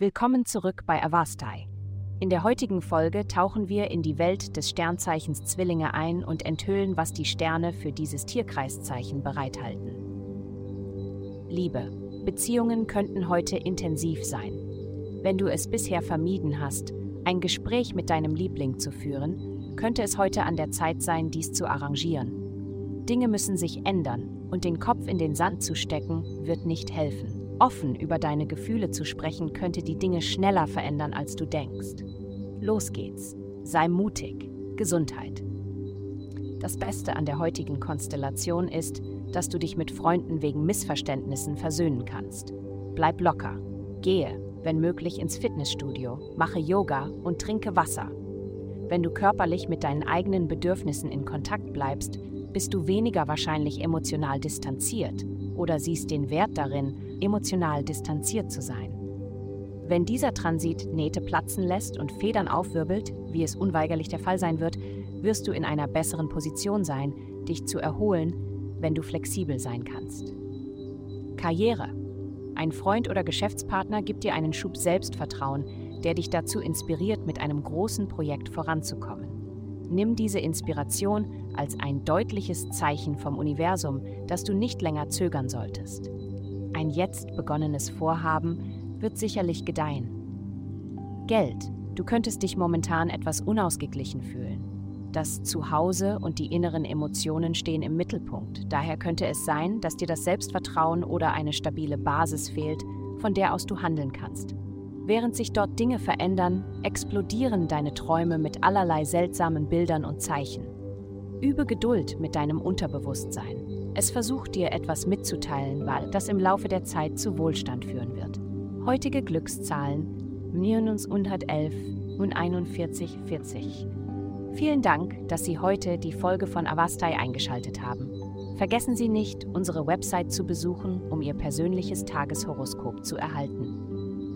Willkommen zurück bei Avastai. In der heutigen Folge tauchen wir in die Welt des Sternzeichens Zwillinge ein und enthüllen, was die Sterne für dieses Tierkreiszeichen bereithalten. Liebe. Beziehungen könnten heute intensiv sein. Wenn du es bisher vermieden hast, ein Gespräch mit deinem Liebling zu führen, könnte es heute an der Zeit sein, dies zu arrangieren. Dinge müssen sich ändern und den Kopf in den Sand zu stecken, wird nicht helfen. Offen über deine Gefühle zu sprechen, könnte die Dinge schneller verändern, als du denkst. Los geht's. Sei mutig. Gesundheit. Das Beste an der heutigen Konstellation ist, dass du dich mit Freunden wegen Missverständnissen versöhnen kannst. Bleib locker. Gehe, wenn möglich, ins Fitnessstudio, mache Yoga und trinke Wasser. Wenn du körperlich mit deinen eigenen Bedürfnissen in Kontakt bleibst, bist du weniger wahrscheinlich emotional distanziert oder siehst den Wert darin, emotional distanziert zu sein. Wenn dieser Transit Nähte platzen lässt und Federn aufwirbelt, wie es unweigerlich der Fall sein wird, wirst du in einer besseren Position sein, dich zu erholen, wenn du flexibel sein kannst. Karriere. Ein Freund oder Geschäftspartner gibt dir einen Schub Selbstvertrauen, der dich dazu inspiriert, mit einem großen Projekt voranzukommen. Nimm diese Inspiration als ein deutliches Zeichen vom Universum, dass du nicht länger zögern solltest. Ein jetzt begonnenes Vorhaben wird sicherlich gedeihen. Geld. Du könntest dich momentan etwas unausgeglichen fühlen. Das Zuhause und die inneren Emotionen stehen im Mittelpunkt. Daher könnte es sein, dass dir das Selbstvertrauen oder eine stabile Basis fehlt, von der aus du handeln kannst. Während sich dort Dinge verändern, explodieren deine Träume mit allerlei seltsamen Bildern und Zeichen. Übe Geduld mit deinem Unterbewusstsein. Es versucht dir etwas mitzuteilen, das im Laufe der Zeit zu Wohlstand führen wird. Heutige Glückszahlen minus 111 und 41 40. Vielen Dank, dass Sie heute die Folge von Avastai eingeschaltet haben. Vergessen Sie nicht, unsere Website zu besuchen, um Ihr persönliches Tageshoroskop zu erhalten.